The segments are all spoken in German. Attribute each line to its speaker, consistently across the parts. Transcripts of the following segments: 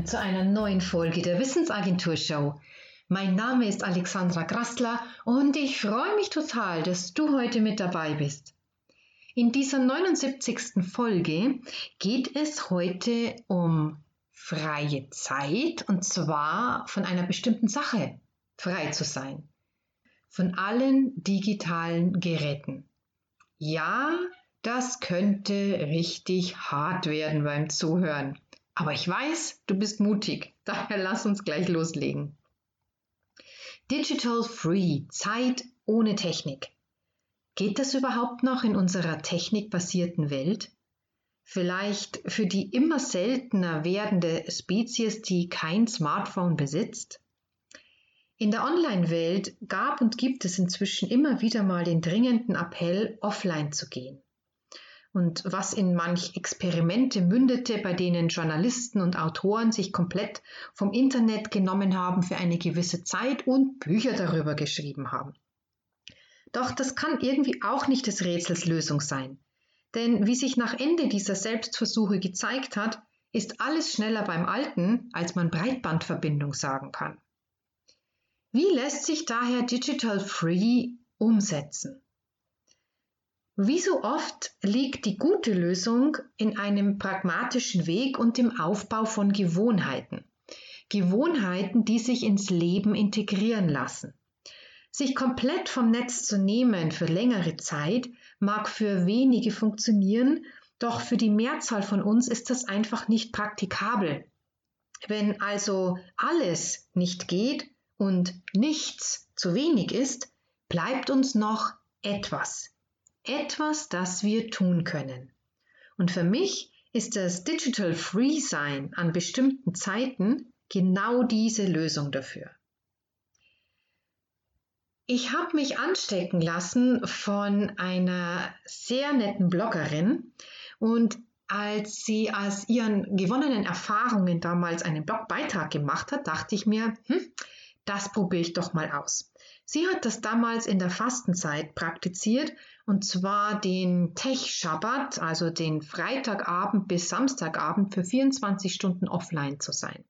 Speaker 1: Willkommen zu einer neuen Folge der Wissensagentur Show. Mein Name ist Alexandra Grassler und ich freue mich total, dass du heute mit dabei bist. In dieser 79. Folge geht es heute um freie Zeit und zwar von einer bestimmten Sache frei zu sein. Von allen digitalen Geräten. Ja, das könnte richtig hart werden beim Zuhören. Aber ich weiß, du bist mutig. Daher lass uns gleich loslegen. Digital Free, Zeit ohne Technik. Geht das überhaupt noch in unserer technikbasierten Welt? Vielleicht für die immer seltener werdende Spezies, die kein Smartphone besitzt? In der Online-Welt gab und gibt es inzwischen immer wieder mal den dringenden Appell, offline zu gehen und was in manch Experimente mündete, bei denen Journalisten und Autoren sich komplett vom Internet genommen haben für eine gewisse Zeit und Bücher darüber geschrieben haben. Doch das kann irgendwie auch nicht des Rätsels Lösung sein. Denn wie sich nach Ende dieser Selbstversuche gezeigt hat, ist alles schneller beim Alten, als man Breitbandverbindung sagen kann. Wie lässt sich daher Digital Free umsetzen? Wie so oft liegt die gute Lösung in einem pragmatischen Weg und dem Aufbau von Gewohnheiten. Gewohnheiten, die sich ins Leben integrieren lassen. Sich komplett vom Netz zu nehmen für längere Zeit mag für wenige funktionieren, doch für die Mehrzahl von uns ist das einfach nicht praktikabel. Wenn also alles nicht geht und nichts zu wenig ist, bleibt uns noch etwas etwas, das wir tun können. Und für mich ist das Digital Free Sein an bestimmten Zeiten genau diese Lösung dafür. Ich habe mich anstecken lassen von einer sehr netten Bloggerin und als sie aus ihren gewonnenen Erfahrungen damals einen Blogbeitrag gemacht hat, dachte ich mir, hm, das probiere ich doch mal aus. Sie hat das damals in der Fastenzeit praktiziert und zwar den Tech-Schabbat, also den Freitagabend bis Samstagabend für 24 Stunden offline zu sein.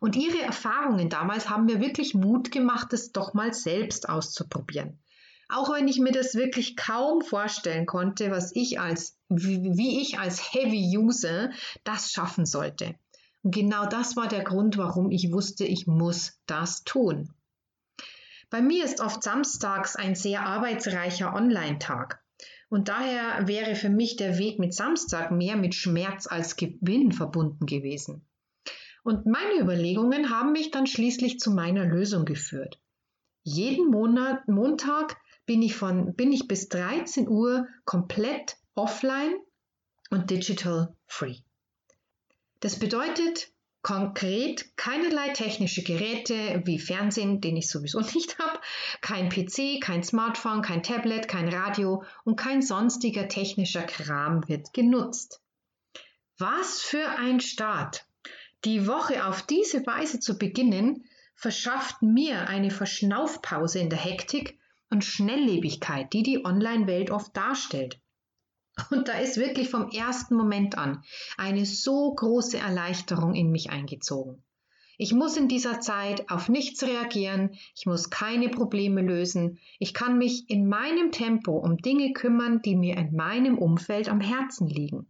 Speaker 1: Und ihre Erfahrungen damals haben mir wirklich Mut gemacht, es doch mal selbst auszuprobieren. Auch wenn ich mir das wirklich kaum vorstellen konnte, was ich als, wie ich als Heavy User das schaffen sollte. Und genau das war der Grund, warum ich wusste, ich muss das tun. Bei mir ist oft samstags ein sehr arbeitsreicher Online-Tag. Und daher wäre für mich der Weg mit Samstag mehr mit Schmerz als Gewinn verbunden gewesen. Und meine Überlegungen haben mich dann schließlich zu meiner Lösung geführt. Jeden Monat, Montag bin ich, von, bin ich bis 13 Uhr komplett offline und digital free. Das bedeutet, Konkret keinerlei technische Geräte wie Fernsehen, den ich sowieso nicht habe, kein PC, kein Smartphone, kein Tablet, kein Radio und kein sonstiger technischer Kram wird genutzt. Was für ein Start! Die Woche auf diese Weise zu beginnen, verschafft mir eine Verschnaufpause in der Hektik und Schnelllebigkeit, die die Online-Welt oft darstellt. Und da ist wirklich vom ersten Moment an eine so große Erleichterung in mich eingezogen. Ich muss in dieser Zeit auf nichts reagieren, ich muss keine Probleme lösen, ich kann mich in meinem Tempo um Dinge kümmern, die mir in meinem Umfeld am Herzen liegen.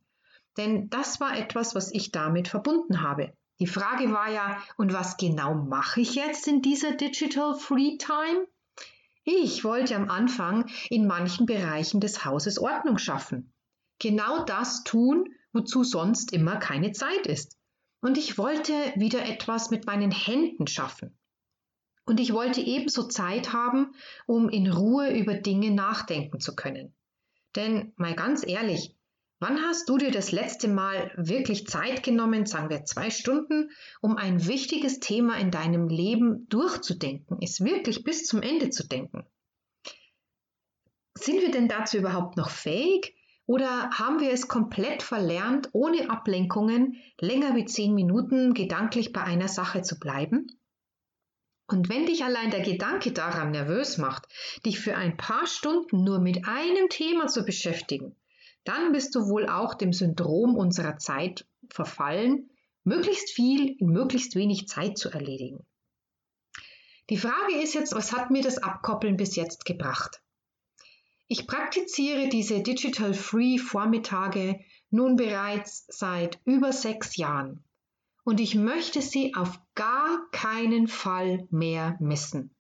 Speaker 1: Denn das war etwas, was ich damit verbunden habe. Die Frage war ja, und was genau mache ich jetzt in dieser Digital Free Time? Ich wollte am Anfang in manchen Bereichen des Hauses Ordnung schaffen genau das tun, wozu sonst immer keine Zeit ist. Und ich wollte wieder etwas mit meinen Händen schaffen. Und ich wollte ebenso Zeit haben, um in Ruhe über Dinge nachdenken zu können. Denn mal ganz ehrlich, wann hast du dir das letzte Mal wirklich Zeit genommen, sagen wir zwei Stunden, um ein wichtiges Thema in deinem Leben durchzudenken, es wirklich bis zum Ende zu denken? Sind wir denn dazu überhaupt noch fähig? Oder haben wir es komplett verlernt, ohne Ablenkungen länger wie zehn Minuten gedanklich bei einer Sache zu bleiben? Und wenn dich allein der Gedanke daran nervös macht, dich für ein paar Stunden nur mit einem Thema zu beschäftigen, dann bist du wohl auch dem Syndrom unserer Zeit verfallen möglichst viel in möglichst wenig Zeit zu erledigen. Die Frage ist jetzt, was hat mir das Abkoppeln bis jetzt gebracht? Ich praktiziere diese Digital Free Vormittage nun bereits seit über sechs Jahren und ich möchte sie auf gar keinen Fall mehr missen.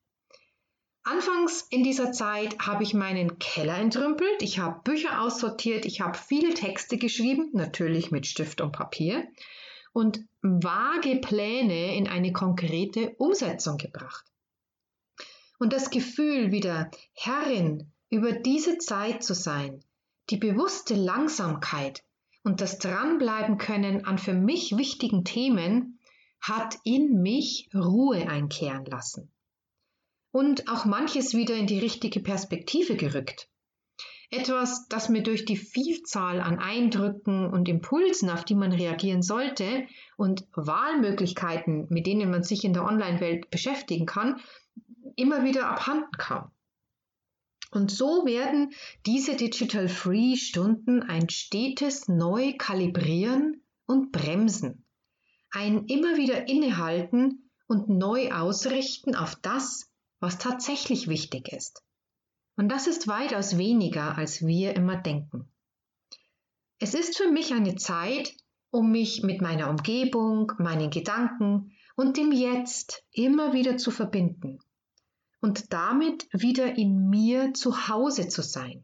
Speaker 1: Anfangs in dieser Zeit habe ich meinen Keller entrümpelt, ich habe Bücher aussortiert, ich habe viele Texte geschrieben, natürlich mit Stift und Papier, und vage Pläne in eine konkrete Umsetzung gebracht. Und das Gefühl, wieder Herrin über diese Zeit zu sein, die bewusste Langsamkeit und das Dranbleiben können an für mich wichtigen Themen, hat in mich Ruhe einkehren lassen. Und auch manches wieder in die richtige Perspektive gerückt. Etwas, das mir durch die Vielzahl an Eindrücken und Impulsen, auf die man reagieren sollte, und Wahlmöglichkeiten, mit denen man sich in der Online-Welt beschäftigen kann, immer wieder abhanden kam. Und so werden diese Digital Free Stunden ein stetes Neukalibrieren und Bremsen, ein immer wieder innehalten und neu ausrichten auf das, was tatsächlich wichtig ist. Und das ist weitaus weniger, als wir immer denken. Es ist für mich eine Zeit, um mich mit meiner Umgebung, meinen Gedanken und dem Jetzt immer wieder zu verbinden und damit wieder in mir zu Hause zu sein.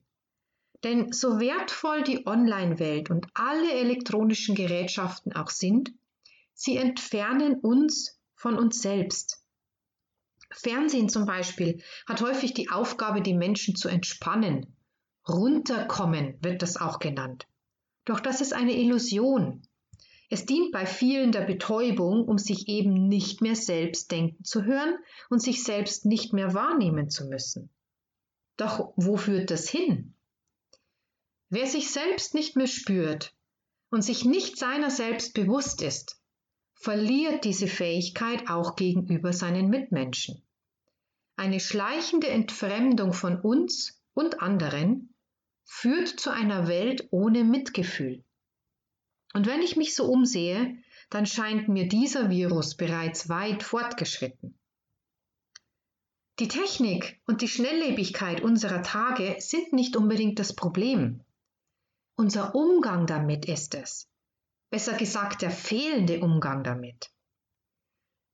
Speaker 1: Denn so wertvoll die Online-Welt und alle elektronischen Gerätschaften auch sind, sie entfernen uns von uns selbst Fernsehen zum Beispiel hat häufig die Aufgabe, die Menschen zu entspannen. Runterkommen wird das auch genannt. Doch das ist eine Illusion. Es dient bei vielen der Betäubung, um sich eben nicht mehr selbst denken zu hören und sich selbst nicht mehr wahrnehmen zu müssen. Doch wo führt das hin? Wer sich selbst nicht mehr spürt und sich nicht seiner selbst bewusst ist, verliert diese Fähigkeit auch gegenüber seinen Mitmenschen. Eine schleichende Entfremdung von uns und anderen führt zu einer Welt ohne Mitgefühl. Und wenn ich mich so umsehe, dann scheint mir dieser Virus bereits weit fortgeschritten. Die Technik und die Schnelllebigkeit unserer Tage sind nicht unbedingt das Problem. Unser Umgang damit ist es besser gesagt der fehlende Umgang damit.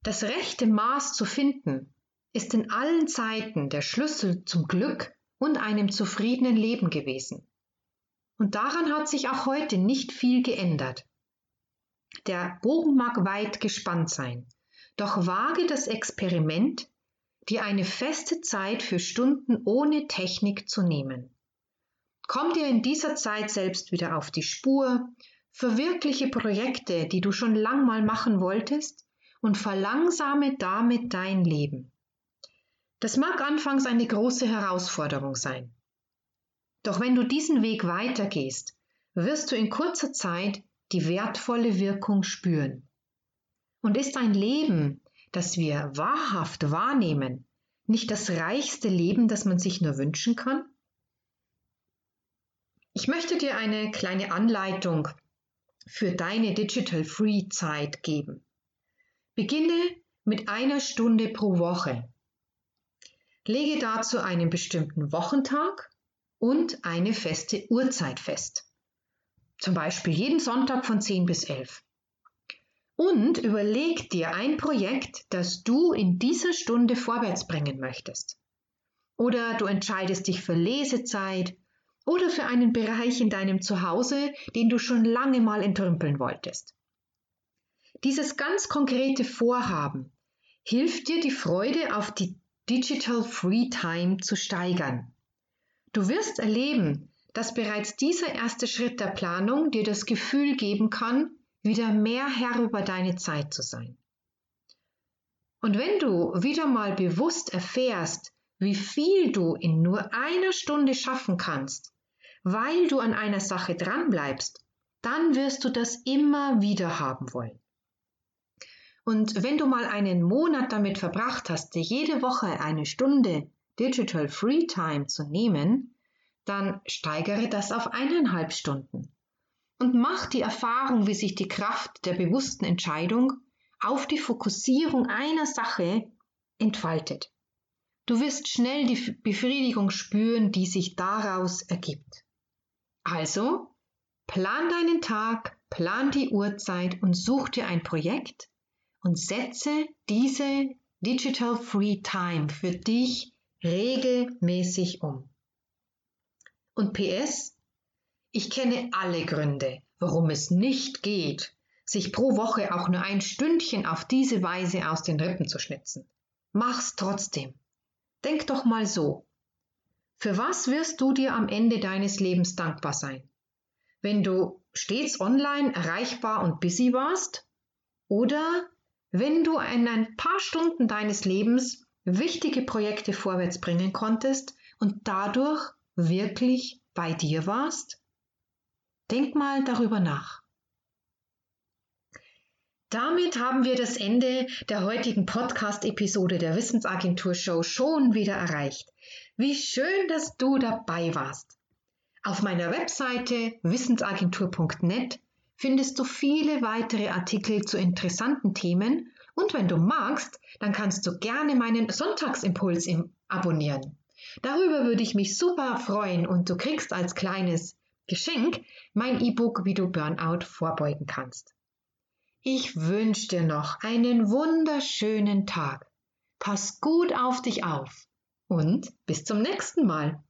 Speaker 1: Das rechte Maß zu finden, ist in allen Zeiten der Schlüssel zum Glück und einem zufriedenen Leben gewesen. Und daran hat sich auch heute nicht viel geändert. Der Bogen mag weit gespannt sein, doch wage das Experiment, dir eine feste Zeit für Stunden ohne Technik zu nehmen. Komm dir in dieser Zeit selbst wieder auf die Spur, Verwirkliche Projekte, die du schon lang mal machen wolltest und verlangsame damit dein Leben. Das mag anfangs eine große Herausforderung sein. Doch wenn du diesen Weg weitergehst, wirst du in kurzer Zeit die wertvolle Wirkung spüren. Und ist ein Leben, das wir wahrhaft wahrnehmen, nicht das reichste Leben, das man sich nur wünschen kann? Ich möchte dir eine kleine Anleitung für deine Digital Free Zeit geben. Beginne mit einer Stunde pro Woche. Lege dazu einen bestimmten Wochentag und eine feste Uhrzeit fest. Zum Beispiel jeden Sonntag von 10 bis 11. Und überleg dir ein Projekt, das du in dieser Stunde vorwärts bringen möchtest. Oder du entscheidest dich für Lesezeit oder für einen Bereich in deinem Zuhause, den du schon lange mal entrümpeln wolltest. Dieses ganz konkrete Vorhaben hilft dir, die Freude auf die Digital Free Time zu steigern. Du wirst erleben, dass bereits dieser erste Schritt der Planung dir das Gefühl geben kann, wieder mehr Herr über deine Zeit zu sein. Und wenn du wieder mal bewusst erfährst, wie viel du in nur einer Stunde schaffen kannst, weil du an einer Sache dranbleibst, dann wirst du das immer wieder haben wollen. Und wenn du mal einen Monat damit verbracht hast, dir jede Woche eine Stunde Digital Free Time zu nehmen, dann steigere das auf eineinhalb Stunden. und mach die Erfahrung, wie sich die Kraft der bewussten Entscheidung auf die Fokussierung einer Sache entfaltet. Du wirst schnell die Befriedigung spüren, die sich daraus ergibt. Also, plan deinen Tag, plan die Uhrzeit und such dir ein Projekt und setze diese Digital Free Time für dich regelmäßig um. Und PS, ich kenne alle Gründe, warum es nicht geht, sich pro Woche auch nur ein Stündchen auf diese Weise aus den Rippen zu schnitzen. Mach's trotzdem. Denk doch mal so. Für was wirst du dir am Ende deines Lebens dankbar sein? Wenn du stets online erreichbar und busy warst? Oder wenn du in ein paar Stunden deines Lebens wichtige Projekte vorwärts bringen konntest und dadurch wirklich bei dir warst? Denk mal darüber nach. Damit haben wir das Ende der heutigen Podcast-Episode der Wissensagentur Show schon wieder erreicht. Wie schön, dass du dabei warst. Auf meiner Webseite wissensagentur.net findest du viele weitere Artikel zu interessanten Themen und wenn du magst, dann kannst du gerne meinen Sonntagsimpuls abonnieren. Darüber würde ich mich super freuen und du kriegst als kleines Geschenk mein E-Book, wie du Burnout vorbeugen kannst. Ich wünsche dir noch einen wunderschönen Tag. Pass gut auf dich auf und bis zum nächsten Mal.